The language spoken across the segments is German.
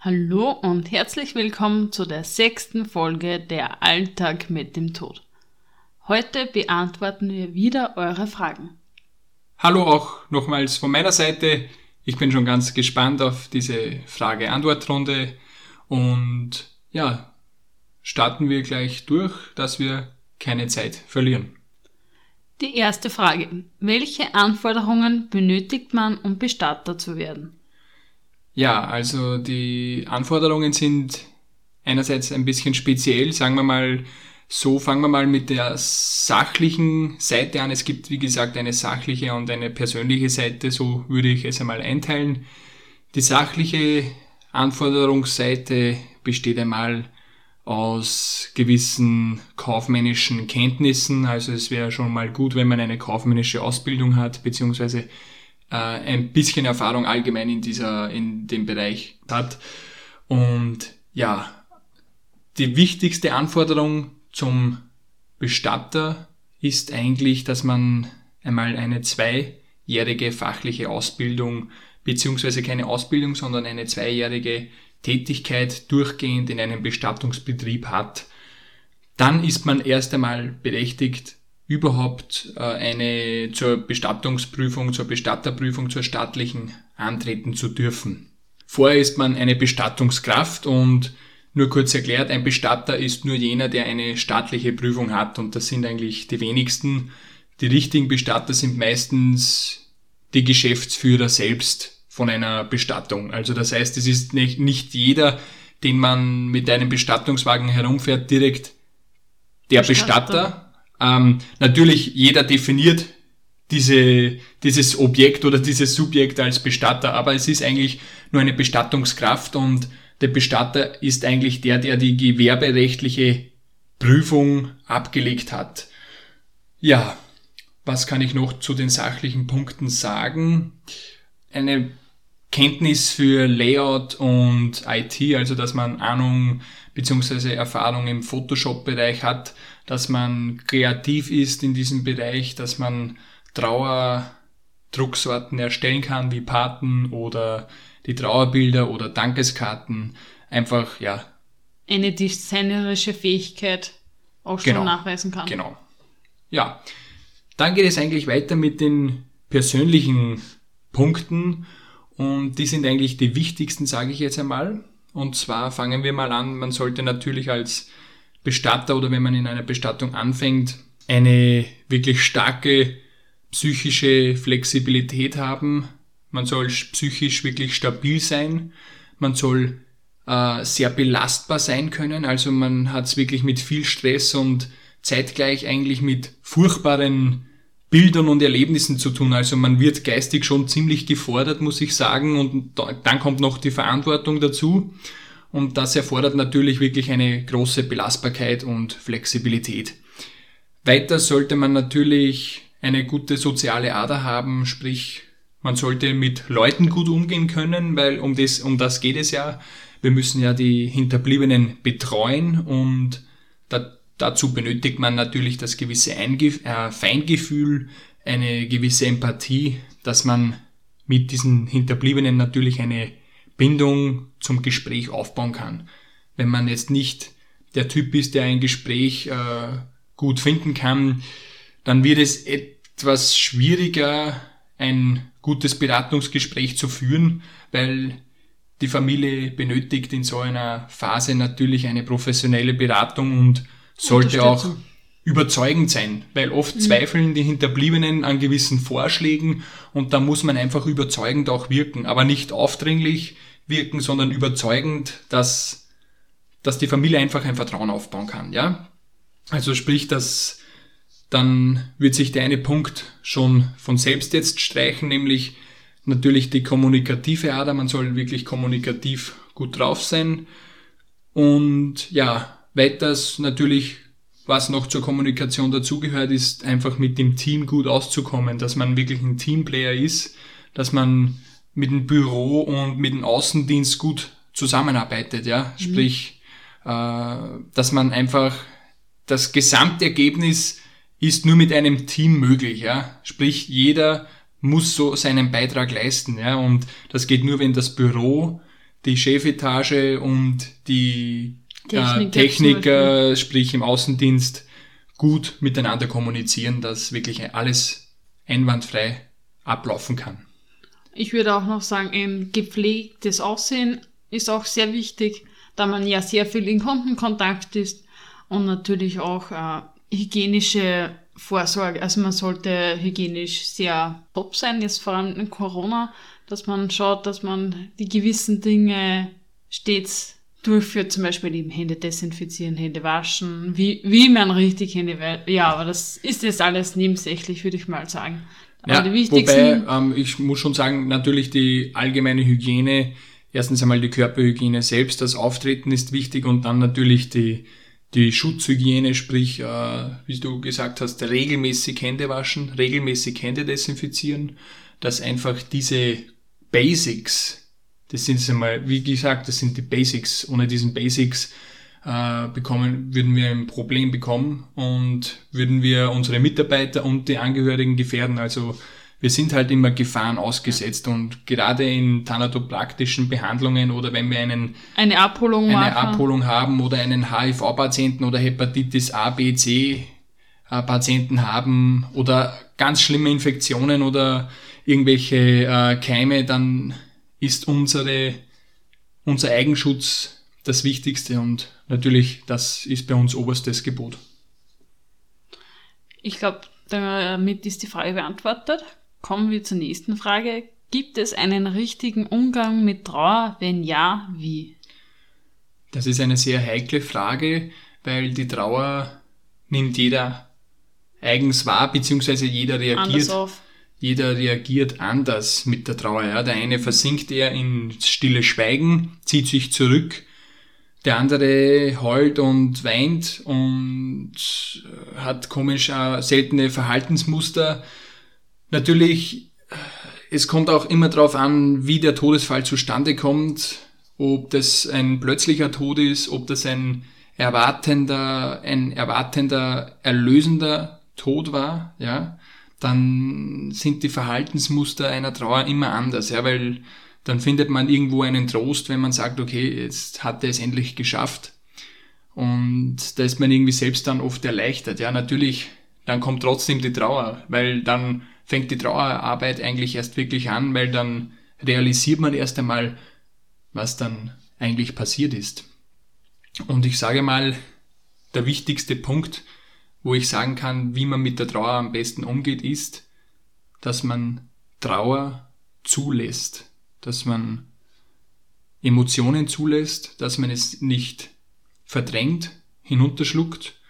Hallo und herzlich willkommen zu der sechsten Folge Der Alltag mit dem Tod. Heute beantworten wir wieder eure Fragen. Hallo auch nochmals von meiner Seite. Ich bin schon ganz gespannt auf diese Frage-Antwort-Runde und ja, starten wir gleich durch, dass wir keine Zeit verlieren. Die erste Frage. Welche Anforderungen benötigt man, um Bestatter zu werden? Ja, also die Anforderungen sind einerseits ein bisschen speziell, sagen wir mal, so fangen wir mal mit der sachlichen Seite an. Es gibt, wie gesagt, eine sachliche und eine persönliche Seite, so würde ich es einmal einteilen. Die sachliche Anforderungsseite besteht einmal aus gewissen kaufmännischen Kenntnissen. Also es wäre schon mal gut, wenn man eine kaufmännische Ausbildung hat, beziehungsweise äh, ein bisschen Erfahrung allgemein in dieser, in dem Bereich hat. Und ja, die wichtigste Anforderung zum Bestatter ist eigentlich, dass man einmal eine zweijährige fachliche Ausbildung, beziehungsweise keine Ausbildung, sondern eine zweijährige Tätigkeit durchgehend in einem Bestattungsbetrieb hat. Dann ist man erst einmal berechtigt, überhaupt äh, eine zur Bestattungsprüfung, zur Bestatterprüfung, zur staatlichen antreten zu dürfen. Vorher ist man eine Bestattungskraft und nur kurz erklärt, ein Bestatter ist nur jener, der eine staatliche Prüfung hat und das sind eigentlich die wenigsten. Die richtigen Bestatter sind meistens die Geschäftsführer selbst von einer Bestattung. Also das heißt, es ist nicht, nicht jeder, den man mit einem Bestattungswagen herumfährt, direkt der Bestatter, Bestatter ähm, natürlich, jeder definiert diese, dieses Objekt oder dieses Subjekt als Bestatter, aber es ist eigentlich nur eine Bestattungskraft und der Bestatter ist eigentlich der, der die gewerberechtliche Prüfung abgelegt hat. Ja, was kann ich noch zu den sachlichen Punkten sagen? Eine Kenntnis für Layout und IT, also dass man Ahnung bzw. Erfahrung im Photoshop-Bereich hat, dass man kreativ ist in diesem Bereich, dass man Trauerdrucksorten erstellen kann, wie Paten oder die Trauerbilder oder Dankeskarten. Einfach, ja. Eine designerische Fähigkeit auch schon genau, nachweisen kann. Genau. Ja. Dann geht es eigentlich weiter mit den persönlichen Punkten und die sind eigentlich die wichtigsten, sage ich jetzt einmal. Und zwar fangen wir mal an, man sollte natürlich als Bestatter oder wenn man in einer Bestattung anfängt, eine wirklich starke psychische Flexibilität haben. Man soll psychisch wirklich stabil sein. Man soll äh, sehr belastbar sein können. Also man hat es wirklich mit viel Stress und zeitgleich eigentlich mit furchtbaren Bildern und Erlebnissen zu tun. Also man wird geistig schon ziemlich gefordert, muss ich sagen. Und dann kommt noch die Verantwortung dazu. Und das erfordert natürlich wirklich eine große Belastbarkeit und Flexibilität. Weiter sollte man natürlich eine gute soziale Ader haben, sprich man sollte mit Leuten gut umgehen können, weil um das, um das geht es ja. Wir müssen ja die Hinterbliebenen betreuen und da, dazu benötigt man natürlich das gewisse Einge äh, Feingefühl, eine gewisse Empathie, dass man mit diesen Hinterbliebenen natürlich eine Bindung zum Gespräch aufbauen kann. Wenn man jetzt nicht der Typ ist, der ein Gespräch äh, gut finden kann, dann wird es etwas schwieriger, ein gutes Beratungsgespräch zu führen, weil die Familie benötigt in so einer Phase natürlich eine professionelle Beratung und sollte auch überzeugend sein, weil oft mhm. zweifeln die Hinterbliebenen an gewissen Vorschlägen und da muss man einfach überzeugend auch wirken, aber nicht aufdringlich, wirken, sondern überzeugend, dass, dass die Familie einfach ein Vertrauen aufbauen kann, ja. Also sprich, dass dann wird sich der eine Punkt schon von selbst jetzt streichen, nämlich natürlich die kommunikative Ader. Man soll wirklich kommunikativ gut drauf sein. Und ja, weiters natürlich, was noch zur Kommunikation dazugehört, ist einfach mit dem Team gut auszukommen, dass man wirklich ein Teamplayer ist, dass man mit dem Büro und mit dem Außendienst gut zusammenarbeitet, ja. Mhm. Sprich, äh, dass man einfach das Gesamtergebnis ist nur mit einem Team möglich, ja. Sprich, jeder muss so seinen Beitrag leisten, ja. Und das geht nur, wenn das Büro die Chefetage und die Techniker äh, Techniker, sprich im Außendienst, gut miteinander kommunizieren, dass wirklich alles einwandfrei ablaufen kann. Ich würde auch noch sagen, ein gepflegtes Aussehen ist auch sehr wichtig, da man ja sehr viel in Kundenkontakt ist und natürlich auch äh, hygienische Vorsorge. Also man sollte hygienisch sehr top sein, jetzt vor allem in Corona, dass man schaut, dass man die gewissen Dinge stets durchführt, zum Beispiel eben Hände desinfizieren, Hände waschen, wie, wie man richtig Hände, ja, aber das ist jetzt alles nebensächlich, würde ich mal sagen. Aber Ja, die wichtigsten, wobei ähm, ich muss schon sagen, natürlich die allgemeine Hygiene, erstens einmal die Körperhygiene selbst, das Auftreten ist wichtig und dann natürlich die, die Schutzhygiene, sprich, äh, wie du gesagt hast, regelmäßig Hände waschen, regelmäßig Hände desinfizieren, dass einfach diese Basics, das sind es einmal, wie gesagt, das sind die Basics. Ohne diesen Basics äh, bekommen, würden wir ein Problem bekommen und würden wir unsere Mitarbeiter und die Angehörigen gefährden. Also wir sind halt immer Gefahren ausgesetzt und gerade in thanatopraktischen Behandlungen oder wenn wir einen, eine Abholung eine machen. Abholung haben oder einen HIV-Patienten oder Hepatitis A, B, C äh, Patienten haben oder ganz schlimme Infektionen oder irgendwelche äh, Keime, dann ist unsere, unser Eigenschutz das Wichtigste und natürlich, das ist bei uns oberstes Gebot. Ich glaube, damit ist die Frage beantwortet. Kommen wir zur nächsten Frage. Gibt es einen richtigen Umgang mit Trauer? Wenn ja, wie? Das ist eine sehr heikle Frage, weil die Trauer nimmt jeder eigens wahr, beziehungsweise jeder Anders reagiert, auf. Jeder reagiert anders mit der Trauer. Ja. Der eine versinkt eher in stille Schweigen, zieht sich zurück, der andere heult und weint und äh, hat komisch äh, seltene Verhaltensmuster. Natürlich, äh, es kommt auch immer darauf an, wie der Todesfall zustande kommt, ob das ein plötzlicher Tod ist, ob das ein erwartender, ein erwartender, erlösender Tod war, ja, dann sind die Verhaltensmuster einer Trauer immer anders, ja, weil dann findet man irgendwo einen Trost, wenn man sagt, okay, jetzt hat er es endlich geschafft. Und da ist man irgendwie selbst dann oft erleichtert. Ja, natürlich, dann kommt trotzdem die Trauer, weil dann fängt die Trauerarbeit eigentlich erst wirklich an, weil dann realisiert man erst einmal, was dann eigentlich passiert ist. Und ich sage mal, der wichtigste Punkt, wo ich sagen kann, wie man mit der Trauer am besten umgeht, ist, dass man Trauer zulässt, dass man Emotionen zulässt, dass man es nicht verdrängt, hinunterschluckt,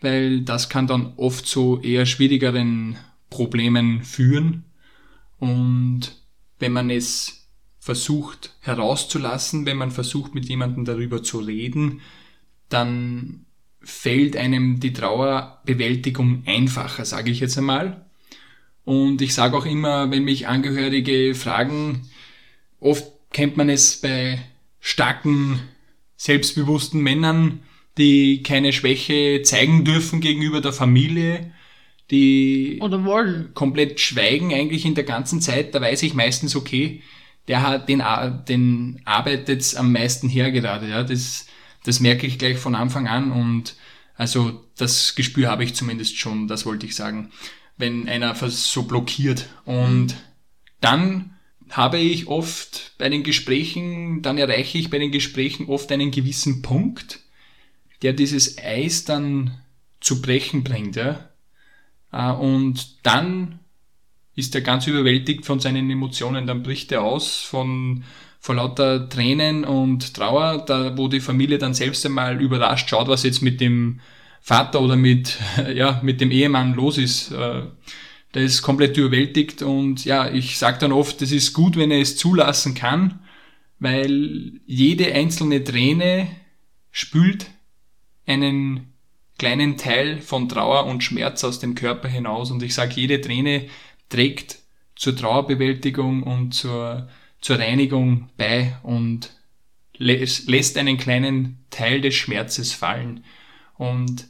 weil das kann dann oft zu eher schwierigeren Problemen führen. Und wenn man es versucht herauszulassen, wenn man versucht mit jemandem darüber zu reden, dann fällt einem die Trauerbewältigung einfacher, sage ich jetzt einmal. Und ich sage auch immer, wenn mich Angehörige fragen, oft kennt man es bei starken, selbstbewussten Männern, die keine Schwäche zeigen dürfen gegenüber der Familie, die Oder wollen. komplett schweigen eigentlich in der ganzen Zeit, da weiß ich meistens, okay, der hat den, den arbeitet am meisten her gerade, ja, das, das merke ich gleich von Anfang an und also das Gespür habe ich zumindest schon, das wollte ich sagen, wenn einer so blockiert und dann habe ich oft bei den Gesprächen, dann erreiche ich bei den Gesprächen oft einen gewissen Punkt, der dieses Eis dann zu brechen bringt, ja. Äh, Und dann ist er ganz überwältigt von seinen Emotionen, dann bricht er aus von, vor lauter Tränen und Trauer, da wo die Familie dann selbst einmal überrascht schaut, was jetzt mit dem Vater oder mit, ja, mit dem Ehemann los ist. Äh, Der ist komplett überwältigt und ja, ich sage dann oft, es ist gut, wenn er es zulassen kann, weil jede einzelne Träne spült einen kleinen Teil von Trauer und Schmerz aus dem Körper hinaus. Und ich sage, jede Träne trägt zur Trauerbewältigung und zur, zur Reinigung bei und lä lässt einen kleinen Teil des Schmerzes fallen. Und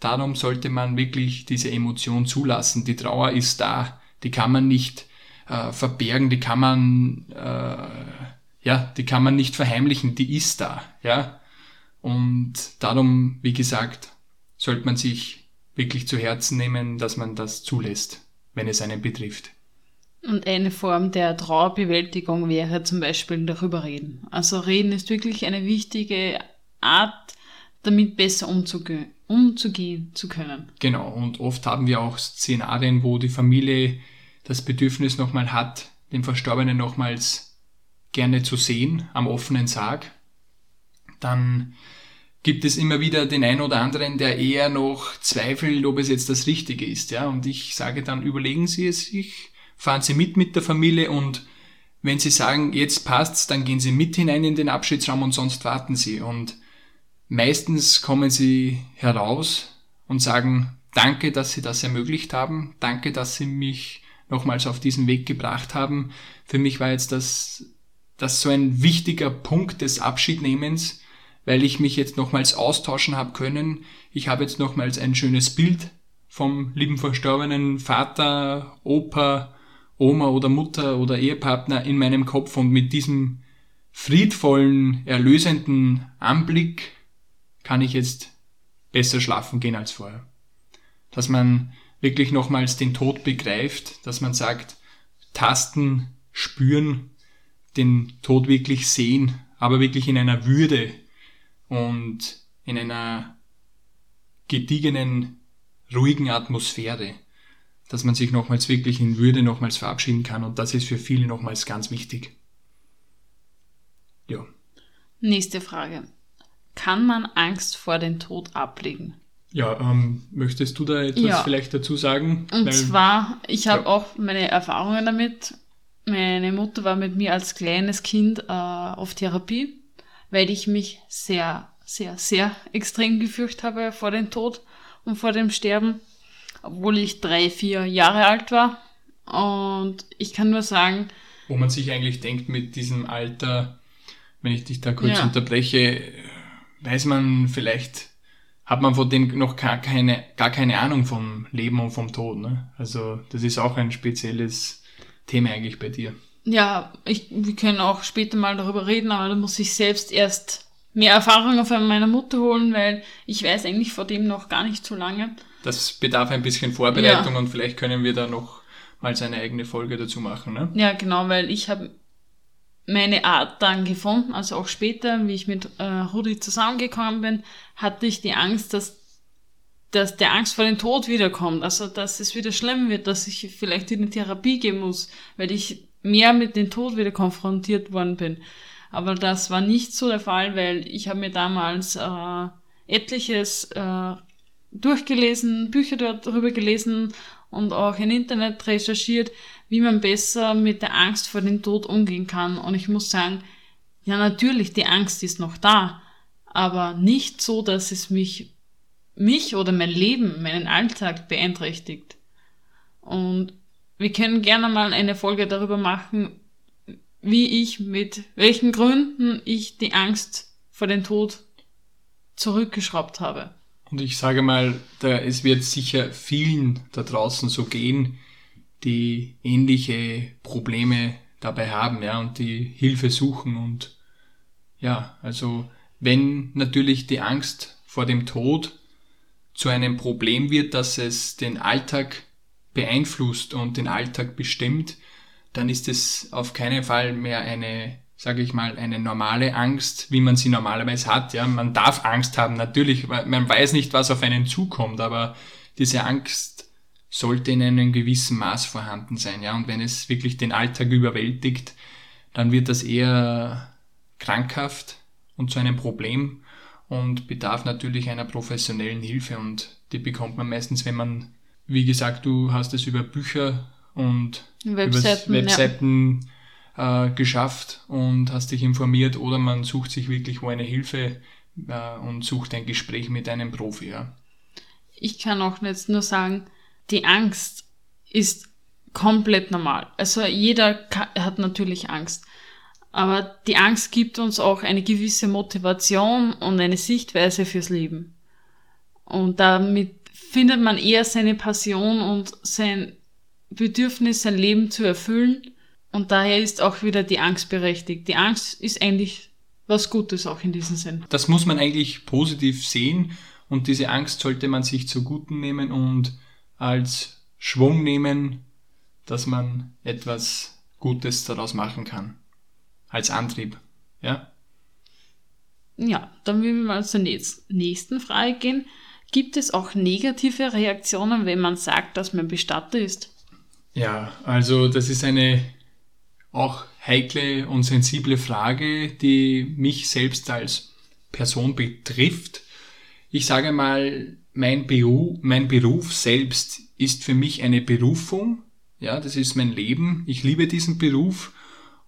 darum sollte man wirklich diese Emotion zulassen. Die Trauer ist da, die kann man nicht äh, verbergen, die kann man äh, ja, die kann man nicht verheimlichen, die ist da, ja. Und darum, wie gesagt, sollte man sich wirklich zu Herzen nehmen, dass man das zulässt, wenn es einen betrifft. Und eine Form der Trauerbewältigung wäre zum Beispiel darüber reden. Also reden ist wirklich eine wichtige Art, damit besser umzuge umzugehen zu können. Genau, und oft haben wir auch Szenarien, wo die Familie das Bedürfnis nochmal hat, den Verstorbenen nochmals gerne zu sehen am offenen Sarg. Dann gibt es immer wieder den einen oder anderen, der eher noch zweifelt, ob es jetzt das Richtige ist. Ja? Und ich sage dann, überlegen Sie es sich, fahren Sie mit mit der Familie und wenn Sie sagen, jetzt passt's, dann gehen Sie mit hinein in den Abschiedsraum und sonst warten Sie. Und meistens kommen Sie heraus und sagen, danke, dass Sie das ermöglicht haben, danke, dass Sie mich nochmals auf diesen Weg gebracht haben. Für mich war jetzt das, das so ein wichtiger Punkt des Abschiednehmens, weil ich mich jetzt nochmals austauschen habe können. Ich habe jetzt nochmals ein schönes Bild vom lieben verstorbenen Vater, Opa, Oma oder Mutter oder Ehepartner in meinem Kopf und mit diesem friedvollen, erlösenden Anblick kann ich jetzt besser schlafen gehen als vorher. Dass man wirklich nochmals den Tod begreift, dass man sagt, tasten, spüren, den Tod wirklich sehen, aber wirklich in einer Würde und in einer gediegenen, ruhigen Atmosphäre dass man sich nochmals wirklich in Würde nochmals verabschieden kann und das ist für viele nochmals ganz wichtig. Ja. Nächste Frage. Kann man Angst vor dem Tod ablegen? Ja, ähm, möchtest du da etwas ja. vielleicht dazu sagen? Und Weil, zwar, ich habe ja. auch meine Erfahrungen damit. Meine Mutter war mit mir als kleines Kind äh, auf Therapie, weil ich mich sehr, sehr, sehr extrem gefürchtet habe vor dem Tod und vor dem Sterben obwohl ich drei, vier Jahre alt war. Und ich kann nur sagen. Wo man sich eigentlich denkt, mit diesem Alter, wenn ich dich da kurz ja. unterbreche, weiß man vielleicht, hat man von dem noch gar keine, gar keine Ahnung vom Leben und vom Tod. Ne? Also das ist auch ein spezielles Thema eigentlich bei dir. Ja, ich, wir können auch später mal darüber reden, aber da muss ich selbst erst mehr Erfahrungen von meiner Mutter holen, weil ich weiß eigentlich vor dem noch gar nicht so lange das bedarf ein bisschen Vorbereitung ja. und vielleicht können wir da noch mal seine eigene Folge dazu machen. Ne? Ja, genau, weil ich habe meine Art dann gefunden, also auch später, wie ich mit äh, Rudi zusammengekommen bin, hatte ich die Angst, dass, dass der Angst vor dem Tod wiederkommt, also dass es wieder schlimm wird, dass ich vielleicht in eine Therapie gehen muss, weil ich mehr mit dem Tod wieder konfrontiert worden bin. Aber das war nicht so der Fall, weil ich habe mir damals äh, etliches äh, durchgelesen, Bücher darüber gelesen und auch im Internet recherchiert, wie man besser mit der Angst vor dem Tod umgehen kann. Und ich muss sagen, ja natürlich, die Angst ist noch da, aber nicht so, dass es mich, mich oder mein Leben, meinen Alltag beeinträchtigt. Und wir können gerne mal eine Folge darüber machen, wie ich mit welchen Gründen ich die Angst vor dem Tod zurückgeschraubt habe. Und ich sage mal, da, es wird sicher vielen da draußen so gehen, die ähnliche Probleme dabei haben, ja, und die Hilfe suchen und ja, also wenn natürlich die Angst vor dem Tod zu einem Problem wird, dass es den Alltag beeinflusst und den Alltag bestimmt, dann ist es auf keinen Fall mehr eine sage ich mal, eine normale Angst, wie man sie normalerweise hat. Ja, man darf Angst haben, natürlich, man weiß nicht, was auf einen zukommt, aber diese Angst sollte in einem gewissen Maß vorhanden sein. Ja, und wenn es wirklich den Alltag überwältigt, dann wird das eher krankhaft und zu einem Problem und bedarf natürlich einer professionellen Hilfe und die bekommt man meistens, wenn man, wie gesagt, du hast es über Bücher und Webseiten, Webseiten ja äh, geschafft und hast dich informiert oder man sucht sich wirklich wo eine Hilfe äh, und sucht ein Gespräch mit einem Profi. Ja. Ich kann auch jetzt nur sagen, die Angst ist komplett normal. Also jeder hat natürlich Angst. Aber die Angst gibt uns auch eine gewisse Motivation und eine Sichtweise fürs Leben. Und damit findet man eher seine Passion und sein Bedürfnis, sein Leben zu erfüllen Und daher ist auch wieder die Angst berechtigt. Die Angst ist eigentlich was Gutes auch in diesem Sinn. Das muss man eigentlich positiv sehen und diese Angst sollte man sich zu Guten nehmen und als Schwung nehmen, dass man etwas Gutes daraus machen kann. Als Antrieb. Ja? Ja, dann will wir mal zur nächsten Frage gehen. Gibt es auch negative Reaktionen, wenn man sagt, dass man Bestatter ist? Ja, also das ist eine auch heikle und sensible Frage, die mich selbst als Person betrifft. Ich sage mal, mein Beruf, mein Beruf selbst ist für mich eine Berufung. Ja, das ist mein Leben. Ich liebe diesen Beruf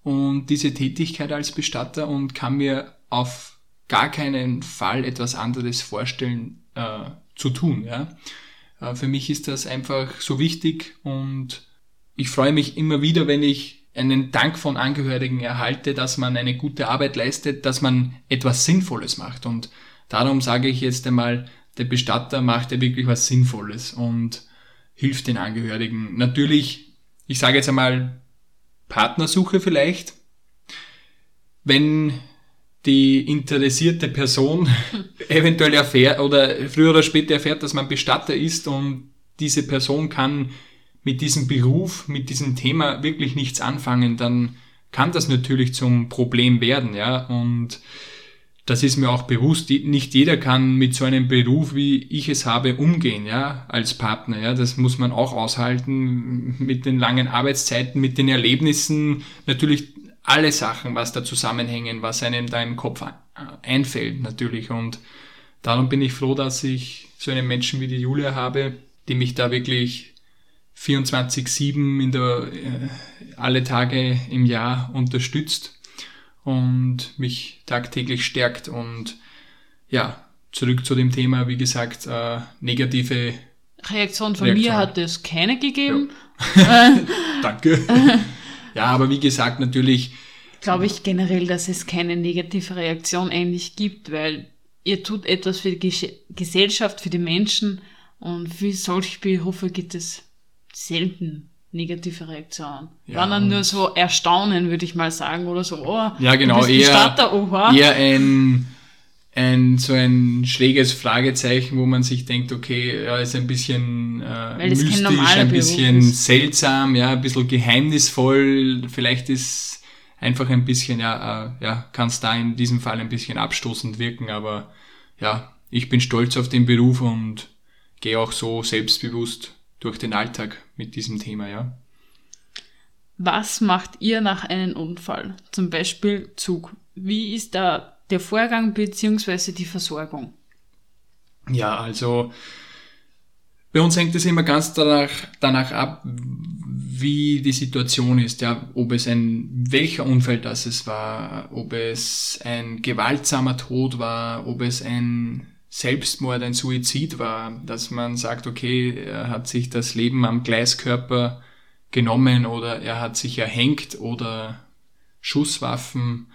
und diese Tätigkeit als Bestatter und kann mir auf gar keinen Fall etwas anderes vorstellen äh, zu tun. Ja. Äh, für mich ist das einfach so wichtig und ich freue mich immer wieder, wenn ich einen Dank von Angehörigen erhalte, dass man eine gute Arbeit leistet, dass man etwas Sinnvolles macht. Und darum sage ich jetzt einmal, der Bestatter macht ja wirklich was Sinnvolles und hilft den Angehörigen. Natürlich, ich sage jetzt einmal Partnersuche vielleicht. Wenn die interessierte Person eventuell erfährt oder früher oder später erfährt, dass man Bestatter ist und diese Person kann mit diesem Beruf, mit diesem Thema wirklich nichts anfangen, dann kann das natürlich zum Problem werden, ja. Und das ist mir auch bewusst. Nicht jeder kann mit so einem Beruf, wie ich es habe, umgehen, ja, als Partner, ja. Das muss man auch aushalten mit den langen Arbeitszeiten, mit den Erlebnissen, natürlich alle Sachen, was da zusammenhängen, was einem da im Kopf einfällt, natürlich. Und darum bin ich froh, dass ich so einen Menschen wie die Julia habe, die mich da wirklich 24-7 in der, äh, alle Tage im Jahr unterstützt und mich tagtäglich stärkt. Und ja, zurück zu dem Thema, wie gesagt, äh, negative Reaktion von Reaktion. mir hat es keine gegeben. Ja. Danke. ja, aber wie gesagt, natürlich. Glaube ich generell, dass es keine negative Reaktion eigentlich gibt, weil ihr tut etwas für die Gesellschaft, für die Menschen und für solche Berufe gibt es selten negative Reaktionen. Ja, Waren dann nur so Erstaunen, würde ich mal sagen, oder so, oh, ja, genau, eher, Starter, oha. eher ein, ein, so ein schräges Fragezeichen, wo man sich denkt, okay, ja, ist ein bisschen äh, mystisch, ein bisschen seltsam, ja, ein bisschen geheimnisvoll, vielleicht ist einfach ein bisschen, ja, äh, ja, kann es da in diesem Fall ein bisschen abstoßend wirken, aber ja, ich bin stolz auf den Beruf und gehe auch so selbstbewusst durch den Alltag mit diesem Thema, ja. Was macht ihr nach einem Unfall? Zum Beispiel Zug. Wie ist da der Vorgang bzw. die Versorgung? Ja, also bei uns hängt es immer ganz danach, danach ab, wie die Situation ist, ja, ob es ein, welcher Unfall das es war, ob es ein gewaltsamer Tod war, ob es ein Selbstmord, ein Suizid war, dass man sagt, okay, er hat sich das Leben am Gleiskörper genommen oder er hat sich erhängt oder Schusswaffen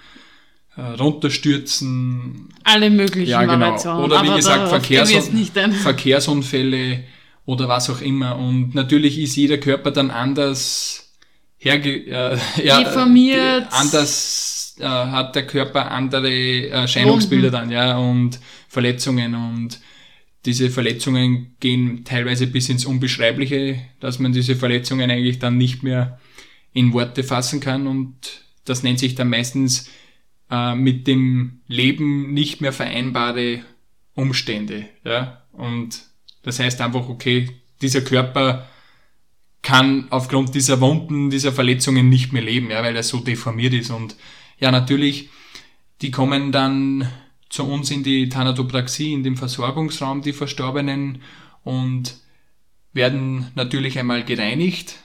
äh, runterstürzen. Alle möglichen ja, genau. Variationen. Oder wie Aber gesagt, Verkehrsun Verkehrsunfälle oder was auch immer. Und natürlich ist jeder Körper dann anders herge äh, ja. Anders äh, hat der Körper andere Erscheinungsbilder dann, ja. Und Verletzungen und diese Verletzungen gehen teilweise bis ins Unbeschreibliche, dass man diese Verletzungen eigentlich dann nicht mehr in Worte fassen kann und das nennt sich dann meistens äh, mit dem Leben nicht mehr vereinbare Umstände. Ja? Und das heißt einfach, okay, dieser Körper kann aufgrund dieser Wunden, dieser Verletzungen nicht mehr leben, ja, weil er so deformiert ist. Und ja, natürlich, die kommen dann zu uns in die Thanatopraxie, in den Versorgungsraum, die Verstorbenen, und werden natürlich einmal gereinigt.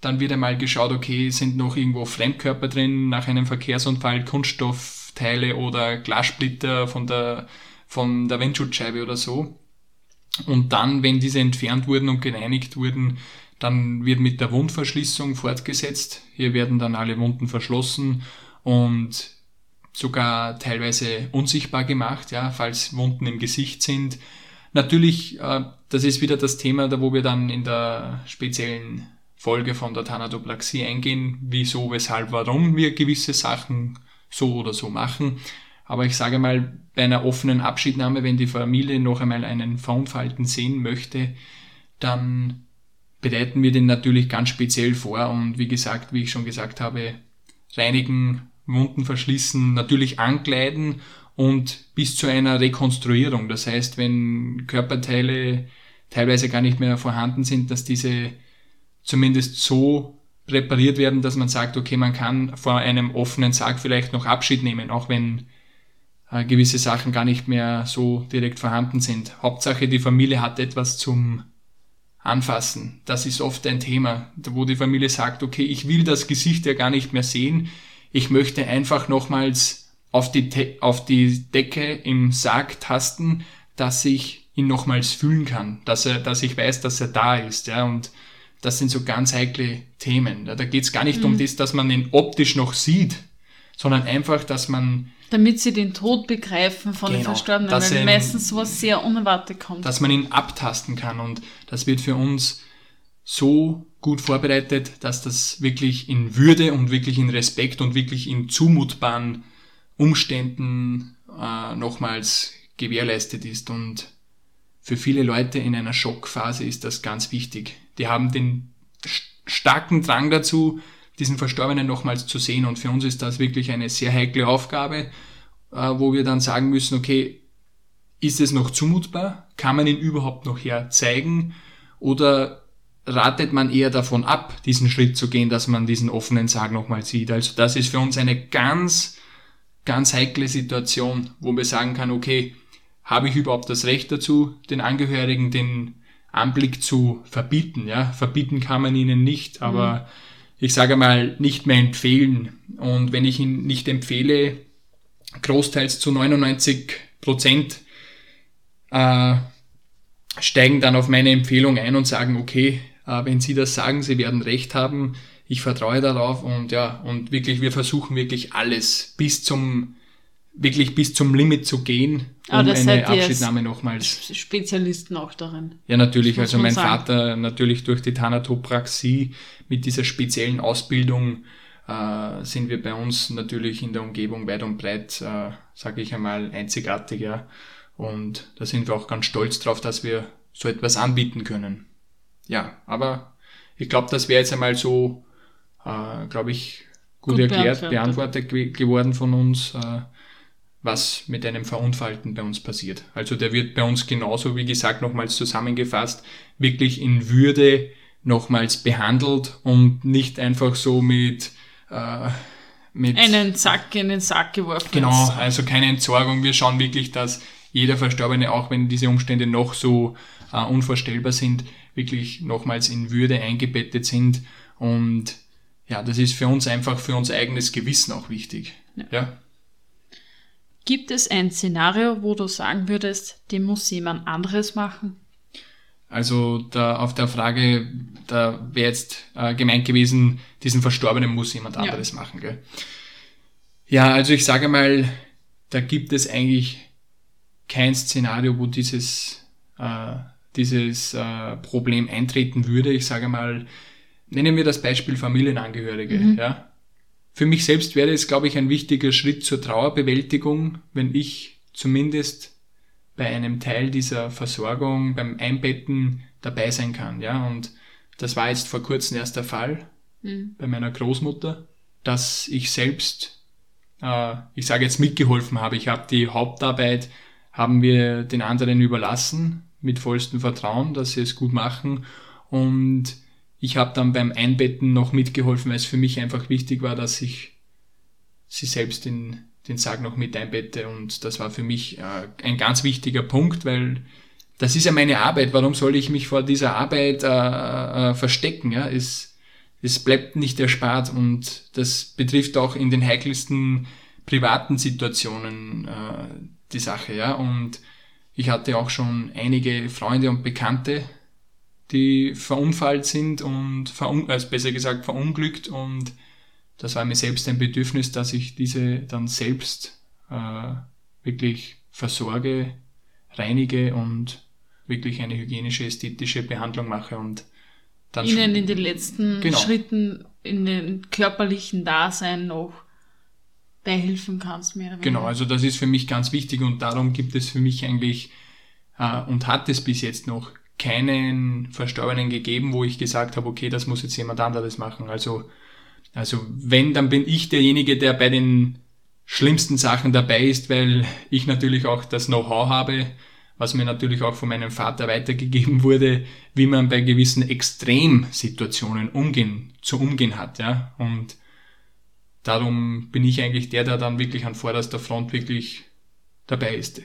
Dann wird einmal geschaut, okay, sind noch irgendwo Fremdkörper drin nach einem Verkehrsunfall, Kunststoffteile oder Glassplitter von der, von der Windschutzscheibe oder so. Und dann, wenn diese entfernt wurden und gereinigt wurden, dann wird mit der Wundverschließung fortgesetzt. Hier werden dann alle Wunden verschlossen und sogar teilweise unsichtbar gemacht, ja, falls Wunden im Gesicht sind. Natürlich, äh, das ist wieder das Thema, da wo wir dann in der speziellen Folge von der Thanatopraxie eingehen, wieso, weshalb, warum wir gewisse Sachen so oder so machen. Aber ich sage mal, bei einer offenen Abschiednahme, wenn die Familie noch einmal einen Verunfallten sehen möchte, dann bereiten wir den natürlich ganz speziell vor und wie gesagt, wie ich schon gesagt habe, reinigen, Wunden verschließen, natürlich ankleiden und bis zu einer Rekonstruierung. Das heißt, wenn Körperteile teilweise gar nicht mehr vorhanden sind, dass diese zumindest so präpariert werden, dass man sagt, okay, man kann vor einem offenen Sarg vielleicht noch Abschied nehmen, auch wenn äh, gewisse Sachen gar nicht mehr so direkt vorhanden sind. Hauptsache, die Familie hat etwas zum Anfassen. Das ist oft ein Thema, wo die Familie sagt, okay, ich will das Gesicht ja gar nicht mehr sehen. Ich möchte einfach nochmals auf die, auf die Decke im Sarg tasten, dass ich ihn nochmals fühlen kann, dass er, dass ich weiß, dass er da ist, ja, und das sind so ganz heikle Themen. Da geht es gar nicht mhm. um das, dass man ihn optisch noch sieht, sondern einfach, dass man damit sie den Tod begreifen von genau, den Verstorbenen, weil ihn, meistens sowas sehr unerwartet kommt. Dass man ihn abtasten kann und das wird für uns so gut vorbereitet, dass das wirklich in Würde und wirklich in Respekt und wirklich in zumutbaren Umständen äh, nochmals gewährleistet ist. Und für viele Leute in einer Schockphase ist das ganz wichtig. Die haben den starken Drang dazu, diesen Verstorbenen nochmals zu sehen. Und für uns ist das wirklich eine sehr heikle Aufgabe, äh, wo wir dann sagen müssen, okay, ist es noch zumutbar? Kann man ihn überhaupt noch herzeigen? Oder ratet man eher davon ab, diesen Schritt zu gehen, dass man diesen offenen Sarg nochmal sieht? Also das ist für uns eine ganz, ganz heikle Situation, wo wir sagen kann, okay, habe ich überhaupt das Recht dazu, den Angehörigen den Anblick zu verbieten? Ja, verbieten kann man ihnen nicht, aber mhm ich sage mal, nicht mehr empfehlen. Und wenn ich ihn nicht empfehle, großteils zu 99 Prozent äh, steigen dann auf meine Empfehlung ein und sagen, okay, wenn Sie das sagen, Sie werden recht haben, ich vertraue darauf und ja, und wirklich, wir versuchen wirklich alles bis zum wirklich bis zum Limit zu gehen, um Aber das eine Abschiednahme nochmals. Spezialisten auch darin. Ja, natürlich. Also mein sagen. Vater natürlich durch die Thanatopraxie mit dieser speziellen Ausbildung äh, sind wir bei uns natürlich in der Umgebung weit und breit, äh, sage ich einmal, einzigartig. Ja. Und da sind wir auch ganz stolz drauf, dass wir so etwas anbieten können. Ja, aber ich glaube, das wäre jetzt einmal so, äh, glaube ich, gut, gut erklärt, beantwortet, beantwortet geworden von uns. Äh, was mit einem Verunfallten bei uns passiert. Also der wird bei uns genauso, wie gesagt, nochmals zusammengefasst, wirklich in Würde nochmals behandelt und nicht einfach so mit, äh, mit einen Sack in den Sack geworfen. Genau, also keine Entsorgung. Wir schauen wirklich, dass jeder Verstorbene, auch wenn diese Umstände noch so äh, unvorstellbar sind, wirklich nochmals in Würde eingebettet sind. Und ja, das ist für uns einfach für unser eigenes Gewissen auch wichtig. ja? ja? Gibt es ein Szenario, wo du sagen würdest, dem muss jemand anderes machen? Also da auf der Frage, da wäre jetzt äh, gemeint gewesen, diesen Verstorbenen muss jemand anderes ja. machen. Gell? Ja, also ich sage mal, da gibt es eigentlich kein Szenario, wo dieses, äh, dieses äh, Problem eintreten würde. Ich sage mal, nennen wir das Beispiel Familienangehörige. Mhm. Ja? Für mich selbst wäre es, glaube ich, ein wichtiger Schritt zur Trauerbewältigung, wenn ich zumindest bei einem Teil dieser Versorgung, beim Einbetten dabei sein kann. Ja, und das war jetzt vor kurzem erst der Fall mhm. bei meiner Großmutter, dass ich selbst, äh, ich sage jetzt mitgeholfen habe. Ich habe die Hauptarbeit, haben wir den anderen überlassen, mit vollstem Vertrauen, dass sie es gut machen. Und ich habe dann beim Einbetten noch mitgeholfen, weil es für mich einfach wichtig war, dass ich sie selbst in den Sarg noch mit einbette. Und das war für mich äh, ein ganz wichtiger Punkt, weil das ist ja meine Arbeit. Warum soll ich mich vor dieser Arbeit äh, äh, verstecken? Ja? Es, es bleibt nicht erspart und das betrifft auch in den heikelsten privaten Situationen äh, die Sache. Ja? Und ich hatte auch schon einige Freunde und Bekannte, die verunfallt sind und verun also besser gesagt verunglückt und das war mir selbst ein Bedürfnis, dass ich diese dann selbst äh, wirklich versorge, reinige und wirklich eine hygienische, ästhetische Behandlung mache und dann ihnen in den letzten Genau. Schritten in den körperlichen Dasein noch beihilfen kannst, mehr. Genau, also das ist für mich ganz wichtig und darum gibt es für mich eigentlich äh, und hat es bis jetzt noch keinen Verstorbenen gegeben, wo ich gesagt habe, okay, das muss jetzt jemand anderes machen. Also, also wenn, dann bin ich derjenige, der bei den schlimmsten Sachen dabei ist, weil ich natürlich auch das Know-how habe, was mir natürlich auch von meinem Vater weitergegeben wurde, wie man bei gewissen Extremsituationen umgehen, zu umgehen hat, ja. Und darum bin ich eigentlich der, der dann wirklich an vorderster Front wirklich dabei ist.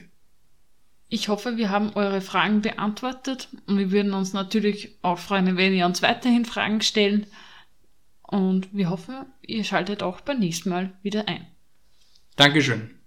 Ich hoffe, wir haben eure Fragen beantwortet und wir würden uns natürlich auch freuen, wenn ihr uns weiterhin Fragen stellen. Und wir hoffen, ihr schaltet auch beim nächsten Mal wieder ein. Dankeschön.